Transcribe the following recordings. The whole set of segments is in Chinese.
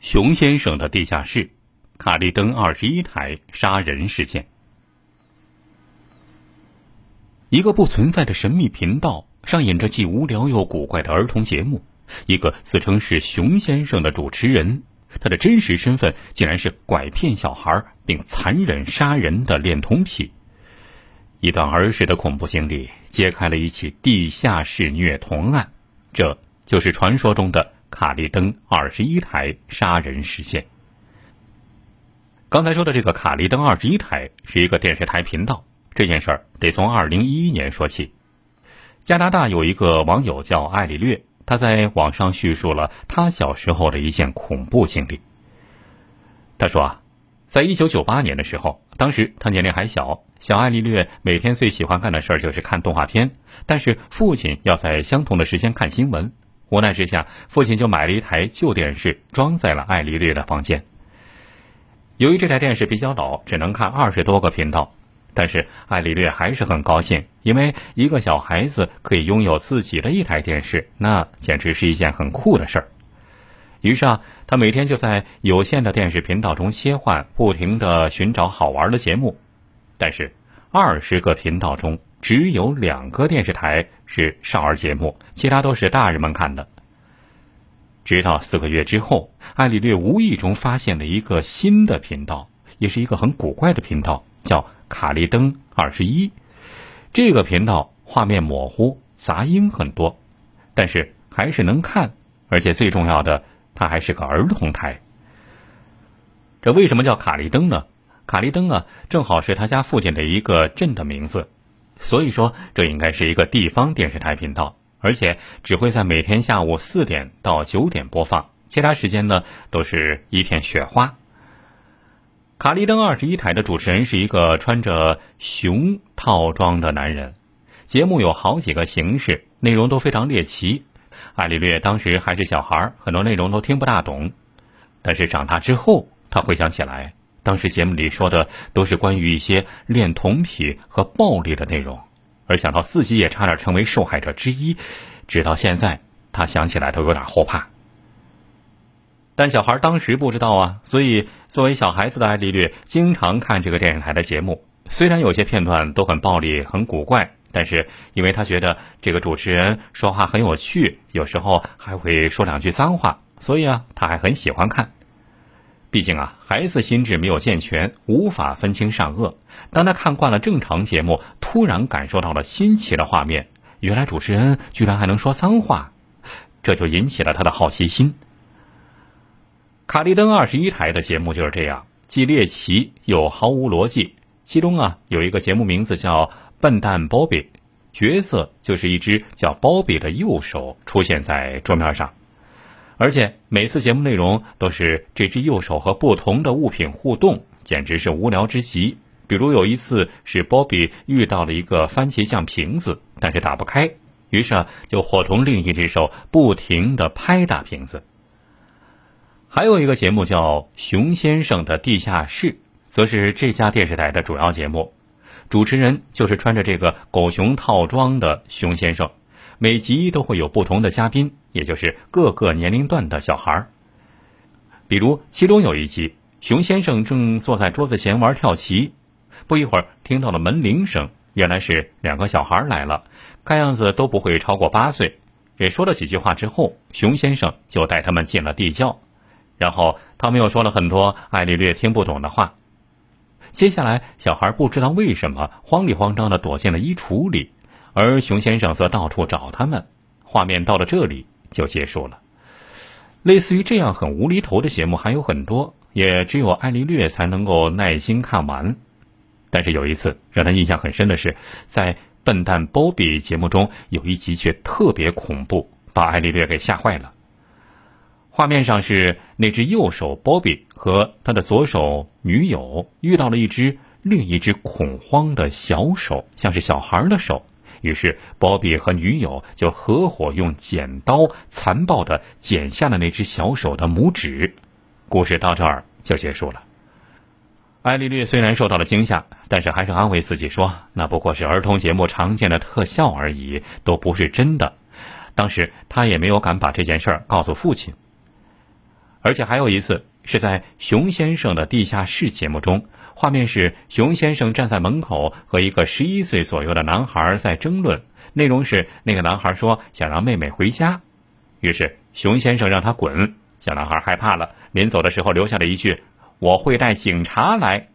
熊先生的地下室，卡利登二十一台杀人事件。一个不存在的神秘频道上演着既无聊又古怪的儿童节目。一个自称是熊先生的主持人，他的真实身份竟然是拐骗小孩并残忍杀人的恋童癖。一段儿时的恐怖经历揭开了一起地下室虐童案，这就是传说中的。卡利登二十一台杀人事件。刚才说的这个卡利登二十一台是一个电视台频道，这件事儿得从二零一一年说起。加拿大有一个网友叫艾里略，他在网上叙述了他小时候的一件恐怖经历。他说啊，在一九九八年的时候，当时他年龄还小，小艾丽略每天最喜欢干的事儿就是看动画片，但是父亲要在相同的时间看新闻。无奈之下，父亲就买了一台旧电视，装在了艾丽略的房间。由于这台电视比较老，只能看二十多个频道，但是艾丽略还是很高兴，因为一个小孩子可以拥有自己的一台电视，那简直是一件很酷的事儿。于是啊，他每天就在有限的电视频道中切换，不停的寻找好玩的节目。但是，二十个频道中，只有两个电视台是少儿节目，其他都是大人们看的。直到四个月之后，艾丽略无意中发现了一个新的频道，也是一个很古怪的频道，叫卡利登二十一。这个频道画面模糊，杂音很多，但是还是能看，而且最重要的，它还是个儿童台。这为什么叫卡利登呢？卡利登啊，正好是他家附近的一个镇的名字。所以说，这应该是一个地方电视台频道，而且只会在每天下午四点到九点播放，其他时间呢都是一片雪花。卡利登二十一台的主持人是一个穿着熊套装的男人，节目有好几个形式，内容都非常猎奇。艾丽略当时还是小孩，很多内容都听不大懂，但是长大之后，他回想起来。当时节目里说的都是关于一些恋童癖和暴力的内容，而想到自己也差点成为受害者之一，直到现在他想起来都有点后怕。但小孩当时不知道啊，所以作为小孩子的艾丽略经常看这个电视台的节目。虽然有些片段都很暴力、很古怪，但是因为他觉得这个主持人说话很有趣，有时候还会说两句脏话，所以啊，他还很喜欢看。毕竟啊，孩子心智没有健全，无法分清善恶。当他看惯了正常节目，突然感受到了新奇的画面，原来主持人居然还能说脏话，这就引起了他的好奇心。卡利登二十一台的节目就是这样，既猎奇又毫无逻辑。其中啊，有一个节目名字叫《笨蛋鲍比》，角色就是一只叫鲍比的右手出现在桌面上。而且每次节目内容都是这只右手和不同的物品互动，简直是无聊之极。比如有一次是波比遇到了一个番茄酱瓶子，但是打不开，于是啊就伙同另一只手不停的拍打瓶子。还有一个节目叫《熊先生的地下室》，则是这家电视台的主要节目，主持人就是穿着这个狗熊套装的熊先生。每集都会有不同的嘉宾，也就是各个年龄段的小孩儿。比如，其中有一集，熊先生正坐在桌子前玩跳棋，不一会儿听到了门铃声，原来是两个小孩来了，看样子都不会超过八岁。也说了几句话之后，熊先生就带他们进了地窖，然后他们又说了很多艾丽略听不懂的话。接下来，小孩不知道为什么慌里慌张的躲进了衣橱里。而熊先生则到处找他们，画面到了这里就结束了。类似于这样很无厘头的节目还有很多，也只有艾丽略才能够耐心看完。但是有一次让他印象很深的是，在《笨蛋波比》节目中有一集却特别恐怖，把艾丽略给吓坏了。画面上是那只右手波比和他的左手女友遇到了一只另一只恐慌的小手，像是小孩的手。于是，鲍比和女友就合伙用剪刀残暴地剪下了那只小手的拇指。故事到这儿就结束了。艾丽略虽然受到了惊吓，但是还是安慰自己说：“那不过是儿童节目常见的特效而已，都不是真的。”当时他也没有敢把这件事儿告诉父亲。而且还有一次是在熊先生的地下室节目中，画面是熊先生站在门口和一个十一岁左右的男孩在争论，内容是那个男孩说想让妹妹回家，于是熊先生让他滚，小男孩害怕了，临走的时候留下了一句：“我会带警察来。”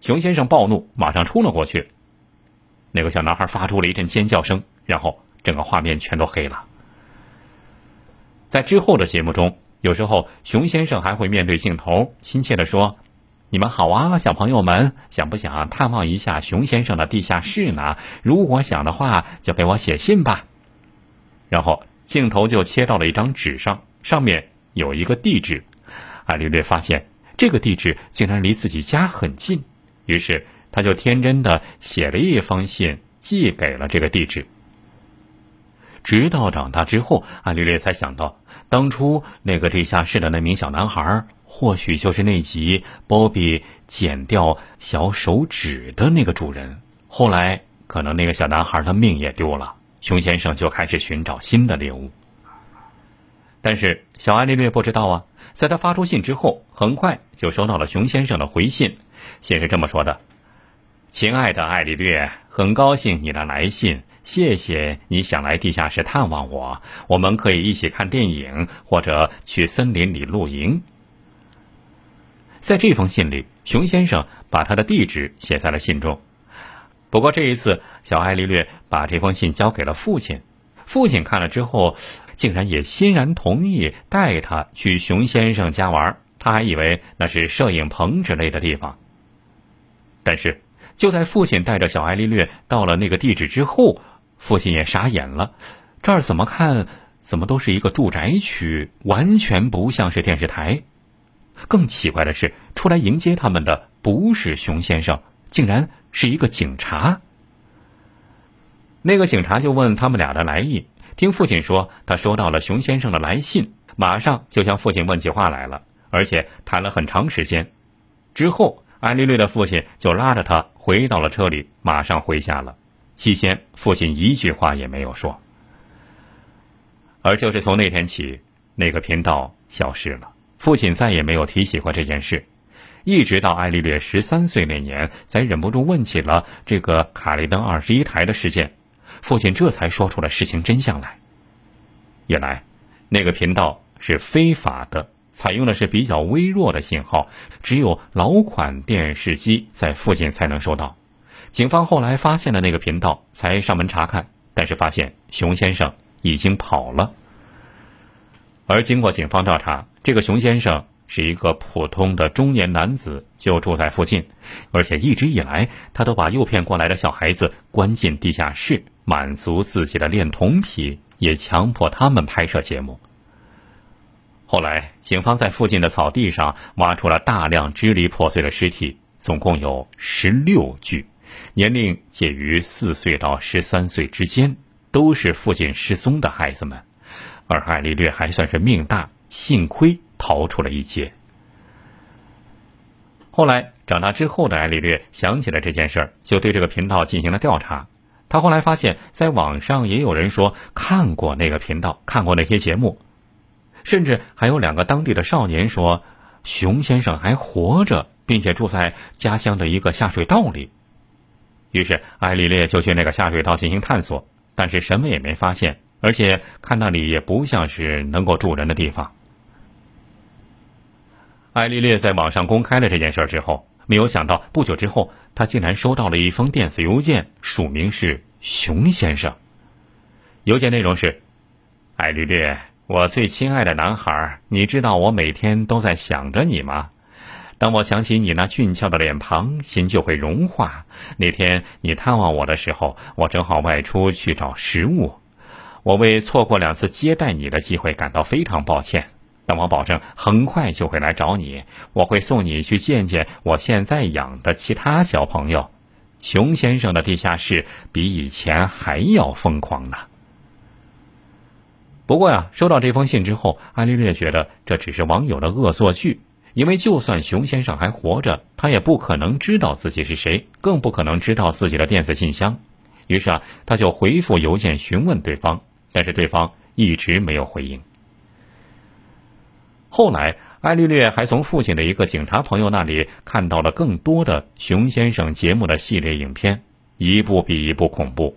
熊先生暴怒，马上冲了过去。那个小男孩发出了一阵尖叫声，然后整个画面全都黑了。在之后的节目中，有时候熊先生还会面对镜头，亲切的说：“你们好啊，小朋友们，想不想探望一下熊先生的地下室呢？如果想的话，就给我写信吧。”然后镜头就切到了一张纸上，上面有一个地址。艾略略发现这个地址竟然离自己家很近，于是。他就天真的写了一封信，寄给了这个地址。直到长大之后，安丽略才想到，当初那个地下室的那名小男孩，或许就是那集波比剪掉小手指的那个主人。后来，可能那个小男孩的命也丢了，熊先生就开始寻找新的猎物。但是，小艾丽略不知道啊，在他发出信之后，很快就收到了熊先生的回信，信是这么说的。亲爱的艾丽略，很高兴你的来信，谢谢你想来地下室探望我。我们可以一起看电影，或者去森林里露营。在这封信里，熊先生把他的地址写在了信中。不过这一次，小艾丽略把这封信交给了父亲。父亲看了之后，竟然也欣然同意带他去熊先生家玩。他还以为那是摄影棚之类的地方，但是。就在父亲带着小艾丽略到了那个地址之后，父亲也傻眼了。这儿怎么看怎么都是一个住宅区，完全不像是电视台。更奇怪的是，出来迎接他们的不是熊先生，竟然是一个警察。那个警察就问他们俩的来意，听父亲说他收到了熊先生的来信，马上就向父亲问起话来了，而且谈了很长时间。之后。艾丽丽的父亲就拉着他回到了车里，马上回家了。期间，父亲一句话也没有说。而就是从那天起，那个频道消失了，父亲再也没有提起过这件事。一直到艾丽略十三岁那年，才忍不住问起了这个卡利登二十一台的事件，父亲这才说出了事情真相来。原来，那个频道是非法的。采用的是比较微弱的信号，只有老款电视机在附近才能收到。警方后来发现了那个频道，才上门查看，但是发现熊先生已经跑了。而经过警方调查，这个熊先生是一个普通的中年男子，就住在附近，而且一直以来他都把诱骗过来的小孩子关进地下室，满足自己的恋童癖，也强迫他们拍摄节目。后来，警方在附近的草地上挖出了大量支离破碎的尸体，总共有十六具，年龄介于四岁到十三岁之间，都是附近失踪的孩子们。而艾丽略还算是命大，幸亏逃出了一劫。后来长大之后的艾丽略想起了这件事儿，就对这个频道进行了调查。他后来发现，在网上也有人说看过那个频道，看过那些节目。甚至还有两个当地的少年说，熊先生还活着，并且住在家乡的一个下水道里。于是艾丽略就去那个下水道进行探索，但是什么也没发现，而且看那里也不像是能够住人的地方。艾丽烈在网上公开了这件事之后，没有想到不久之后，他竟然收到了一封电子邮件，署名是熊先生。邮件内容是：艾丽烈。我最亲爱的男孩，你知道我每天都在想着你吗？当我想起你那俊俏的脸庞，心就会融化。那天你探望我的时候，我正好外出去找食物。我为错过两次接待你的机会感到非常抱歉，但我保证很快就会来找你。我会送你去见见我现在养的其他小朋友。熊先生的地下室比以前还要疯狂呢。不过呀，收到这封信之后，艾丽略觉得这只是网友的恶作剧，因为就算熊先生还活着，他也不可能知道自己是谁，更不可能知道自己的电子信箱。于是啊，他就回复邮件询问对方，但是对方一直没有回应。后来，艾丽略还从父亲的一个警察朋友那里看到了更多的熊先生节目的系列影片，一部比一部恐怖。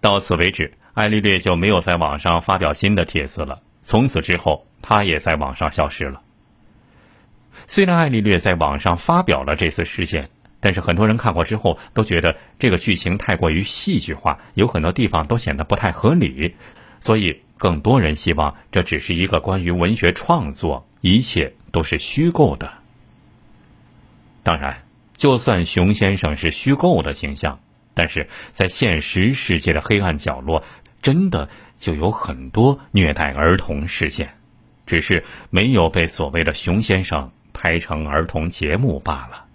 到此为止，艾丽略就没有在网上发表新的帖子了。从此之后，他也在网上消失了。虽然艾丽略在网上发表了这次事件，但是很多人看过之后都觉得这个剧情太过于戏剧化，有很多地方都显得不太合理，所以。更多人希望这只是一个关于文学创作，一切都是虚构的。当然，就算熊先生是虚构的形象，但是在现实世界的黑暗角落，真的就有很多虐待儿童事件，只是没有被所谓的熊先生拍成儿童节目罢了。